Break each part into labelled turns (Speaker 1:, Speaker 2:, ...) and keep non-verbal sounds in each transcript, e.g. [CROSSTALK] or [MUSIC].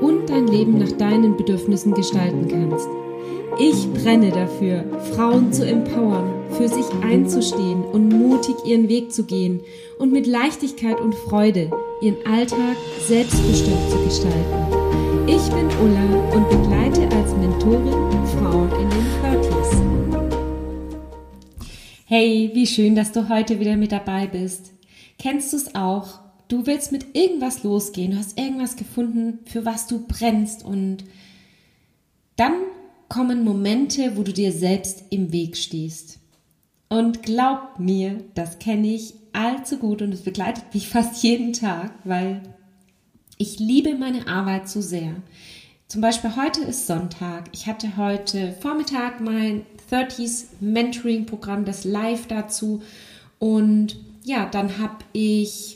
Speaker 1: und dein Leben nach deinen Bedürfnissen gestalten kannst. Ich brenne dafür, Frauen zu empowern, für sich einzustehen und mutig ihren Weg zu gehen und mit Leichtigkeit und Freude ihren Alltag selbstbestimmt zu gestalten. Ich bin Ulla und begleite als Mentorin Frauen in den 30s. Hey, wie schön, dass du heute wieder mit dabei bist. Kennst du es auch? Du willst mit irgendwas losgehen, du hast irgendwas gefunden, für was du brennst und dann kommen Momente, wo du dir selbst im Weg stehst. Und glaub mir, das kenne ich allzu gut und es begleitet mich [LAUGHS] fast jeden Tag, weil ich liebe meine Arbeit so sehr. Zum Beispiel heute ist Sonntag. Ich hatte heute Vormittag mein 30s Mentoring Programm, das Live dazu. Und ja, dann habe ich,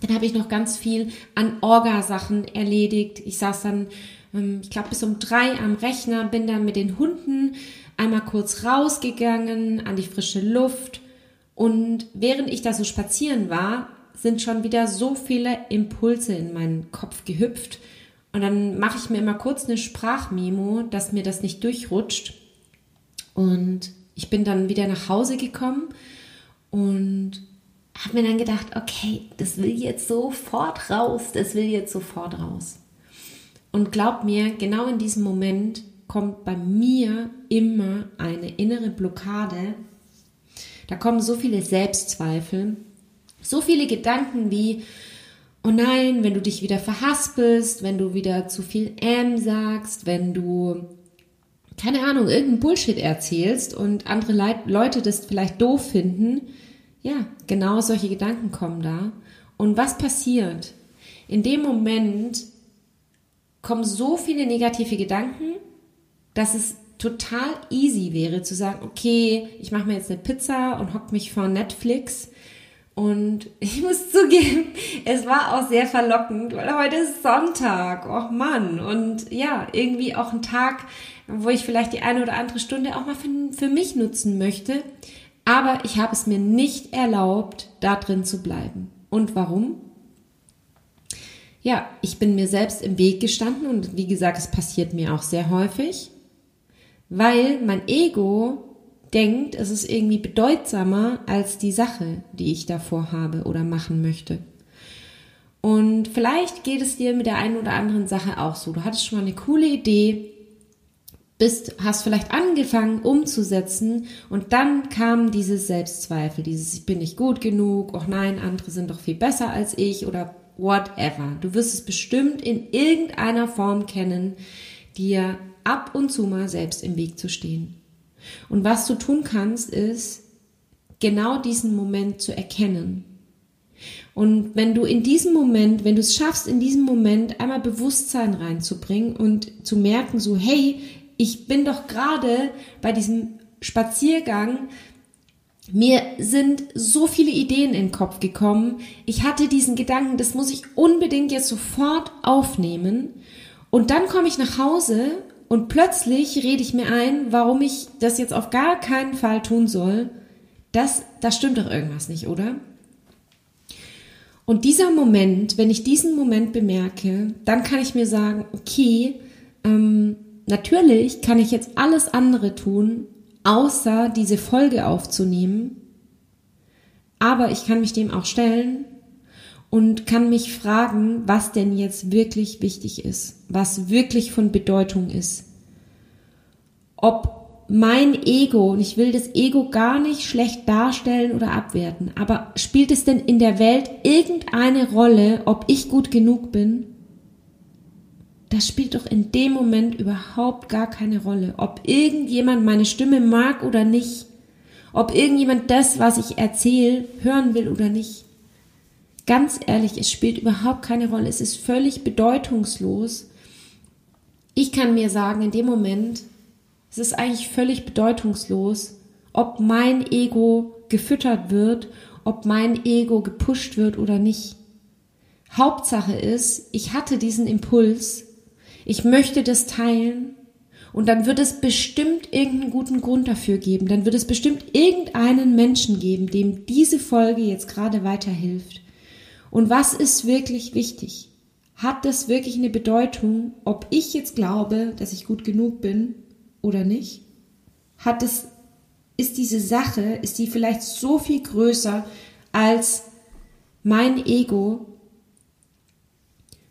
Speaker 1: dann habe ich noch ganz viel an Orga-Sachen erledigt. Ich saß dann ähm, ich glaube, bis um drei am Rechner, bin dann mit den Hunden einmal kurz rausgegangen an die frische Luft. Und während ich da so spazieren war, sind schon wieder so viele Impulse in meinen Kopf gehüpft. Und dann mache ich mir immer kurz eine Sprachmemo, dass mir das nicht durchrutscht. Und ich bin dann wieder nach Hause gekommen und habe mir dann gedacht, okay, das will jetzt sofort raus, das will jetzt sofort raus. Und glaub mir, genau in diesem Moment kommt bei mir immer eine innere Blockade. Da kommen so viele Selbstzweifel, so viele Gedanken wie, oh nein, wenn du dich wieder verhaspelst, wenn du wieder zu viel M sagst, wenn du, keine Ahnung, irgendeinen Bullshit erzählst und andere Leute das vielleicht doof finden. Ja, genau solche Gedanken kommen da. Und was passiert? In dem Moment kommen so viele negative Gedanken, dass es total easy wäre zu sagen, okay, ich mache mir jetzt eine Pizza und hock mich vor Netflix. Und [LAUGHS] ich muss zugeben, es war auch sehr verlockend, weil heute ist Sonntag. Och Mann. Und ja, irgendwie auch ein Tag, wo ich vielleicht die eine oder andere Stunde auch mal für, für mich nutzen möchte. Aber ich habe es mir nicht erlaubt, da drin zu bleiben. Und warum? ja, ich bin mir selbst im Weg gestanden und wie gesagt, es passiert mir auch sehr häufig, weil mein Ego denkt, es ist irgendwie bedeutsamer als die Sache, die ich davor habe oder machen möchte. Und vielleicht geht es dir mit der einen oder anderen Sache auch so. Du hattest schon mal eine coole Idee, bist, hast vielleicht angefangen umzusetzen und dann kam dieses Selbstzweifel, dieses ich bin nicht gut genug, oh nein, andere sind doch viel besser als ich oder whatever. Du wirst es bestimmt in irgendeiner Form kennen, dir ab und zu mal selbst im Weg zu stehen. Und was du tun kannst, ist genau diesen Moment zu erkennen. Und wenn du in diesem Moment, wenn du es schaffst, in diesem Moment einmal Bewusstsein reinzubringen und zu merken, so, hey, ich bin doch gerade bei diesem Spaziergang mir sind so viele Ideen in den Kopf gekommen. Ich hatte diesen Gedanken, das muss ich unbedingt jetzt sofort aufnehmen. Und dann komme ich nach Hause und plötzlich rede ich mir ein, warum ich das jetzt auf gar keinen Fall tun soll. Das, das stimmt doch irgendwas nicht, oder? Und dieser Moment, wenn ich diesen Moment bemerke, dann kann ich mir sagen, okay, ähm, natürlich kann ich jetzt alles andere tun, außer diese Folge aufzunehmen. Aber ich kann mich dem auch stellen und kann mich fragen, was denn jetzt wirklich wichtig ist, was wirklich von Bedeutung ist. Ob mein Ego, und ich will das Ego gar nicht schlecht darstellen oder abwerten, aber spielt es denn in der Welt irgendeine Rolle, ob ich gut genug bin? Das spielt doch in dem Moment überhaupt gar keine Rolle. Ob irgendjemand meine Stimme mag oder nicht. Ob irgendjemand das, was ich erzähle, hören will oder nicht. Ganz ehrlich, es spielt überhaupt keine Rolle. Es ist völlig bedeutungslos. ich kann mir sagen, in dem Moment, es ist eigentlich völlig bedeutungslos, ob mein Ego gefüttert wird, ob mein Ego gepusht wird oder nicht. Hauptsache ist, ich hatte diesen Impuls, ich möchte das teilen und dann wird es bestimmt irgendeinen guten Grund dafür geben. Dann wird es bestimmt irgendeinen Menschen geben, dem diese Folge jetzt gerade weiterhilft. Und was ist wirklich wichtig? Hat das wirklich eine Bedeutung, ob ich jetzt glaube, dass ich gut genug bin oder nicht? Hat es, ist diese Sache, ist die vielleicht so viel größer als mein Ego?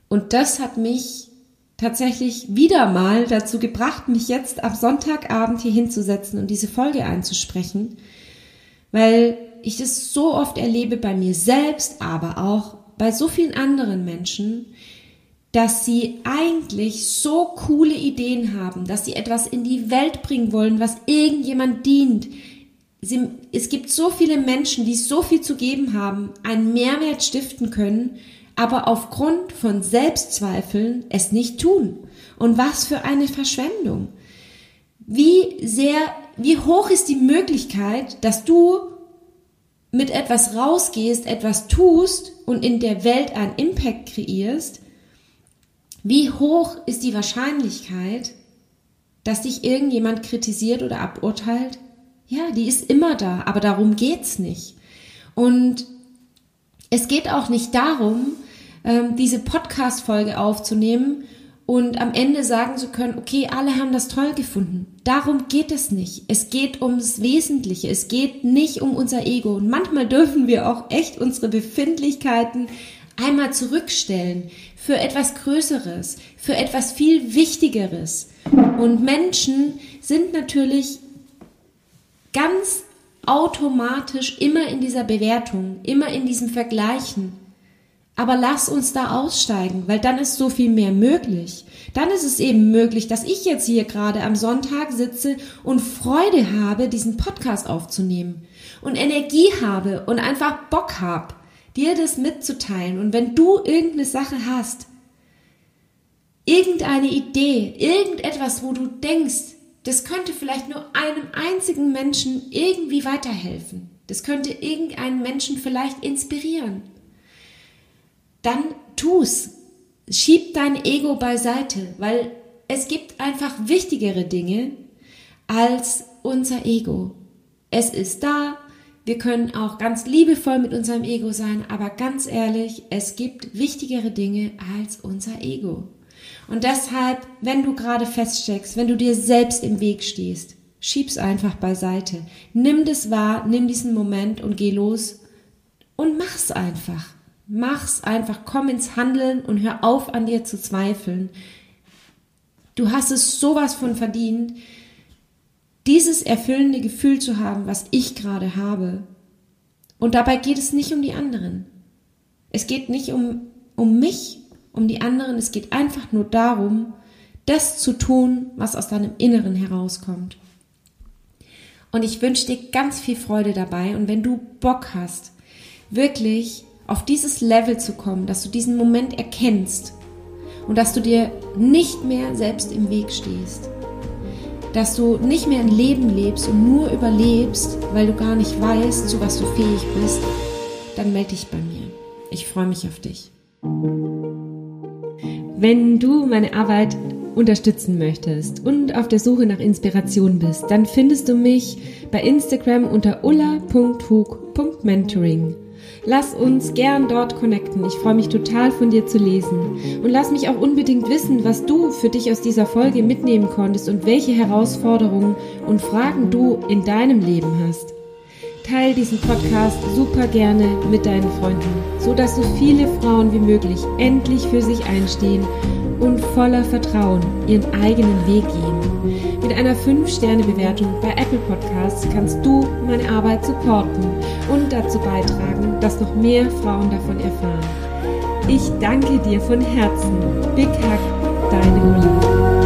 Speaker 1: Und das hat mich tatsächlich wieder mal dazu gebracht, mich jetzt am Sonntagabend hier hinzusetzen und diese Folge einzusprechen, weil ich das so oft erlebe bei mir selbst, aber auch bei so vielen anderen Menschen, dass sie eigentlich so coole Ideen haben, dass sie etwas in die Welt bringen wollen, was irgendjemand dient. Sie, es gibt so viele Menschen, die so viel zu geben haben, einen Mehrwert stiften können, aber aufgrund von Selbstzweifeln es nicht tun. Und was für eine Verschwendung. Wie sehr, wie hoch ist die Möglichkeit, dass du mit etwas rausgehst, etwas tust und in der Welt einen Impact kreierst, wie hoch ist die Wahrscheinlichkeit, dass dich irgendjemand kritisiert oder aburteilt? Ja, die ist immer da, aber darum geht's nicht. Und es geht auch nicht darum, ähm, diese Podcast-Folge aufzunehmen und am Ende sagen zu können, okay, alle haben das toll gefunden. Darum geht es nicht. Es geht ums Wesentliche. Es geht nicht um unser Ego. Und manchmal dürfen wir auch echt unsere Befindlichkeiten einmal zurückstellen für etwas Größeres, für etwas viel Wichtigeres. Und Menschen sind natürlich ganz automatisch immer in dieser Bewertung, immer in diesem Vergleichen. Aber lass uns da aussteigen, weil dann ist so viel mehr möglich. Dann ist es eben möglich, dass ich jetzt hier gerade am Sonntag sitze und Freude habe, diesen Podcast aufzunehmen und Energie habe und einfach Bock habe, dir das mitzuteilen. Und wenn du irgendeine Sache hast, irgendeine Idee, irgendetwas, wo du denkst, das könnte vielleicht nur einem einzigen Menschen irgendwie weiterhelfen. Das könnte irgendeinen Menschen vielleicht inspirieren dann tu's. Schieb dein Ego beiseite, weil es gibt einfach wichtigere Dinge als unser Ego. Es ist da, wir können auch ganz liebevoll mit unserem Ego sein, aber ganz ehrlich, es gibt wichtigere Dinge als unser Ego. Und deshalb, wenn du gerade feststeckst, wenn du dir selbst im Weg stehst, schieb's einfach beiseite. Nimm das wahr, nimm diesen Moment und geh los und mach's einfach. Mach's einfach, komm ins Handeln und hör auf an dir zu zweifeln. Du hast es sowas von verdient, dieses erfüllende Gefühl zu haben, was ich gerade habe. Und dabei geht es nicht um die anderen. Es geht nicht um, um mich, um die anderen. Es geht einfach nur darum, das zu tun, was aus deinem Inneren herauskommt. Und ich wünsche dir ganz viel Freude dabei. Und wenn du Bock hast, wirklich auf dieses Level zu kommen, dass du diesen Moment erkennst und dass du dir nicht mehr selbst im Weg stehst. Dass du nicht mehr ein Leben lebst und nur überlebst, weil du gar nicht weißt, zu was du fähig bist, dann melde dich bei mir. Ich freue mich auf dich. Wenn du meine Arbeit unterstützen möchtest und auf der Suche nach Inspiration bist, dann findest du mich bei Instagram unter ulla.hug.mentoring. Lass uns gern dort connecten. Ich freue mich total von dir zu lesen. Und lass mich auch unbedingt wissen, was du für dich aus dieser Folge mitnehmen konntest und welche Herausforderungen und Fragen du in deinem Leben hast. Teil diesen Podcast super gerne mit deinen Freunden, so dass so viele Frauen wie möglich endlich für sich einstehen und voller Vertrauen ihren eigenen Weg gehen. Mit einer 5-Sterne-Bewertung bei Apple Podcasts kannst du meine Arbeit supporten und dazu beitragen, dass noch mehr Frauen davon erfahren. Ich danke dir von Herzen. Big Hug, deine Ulla.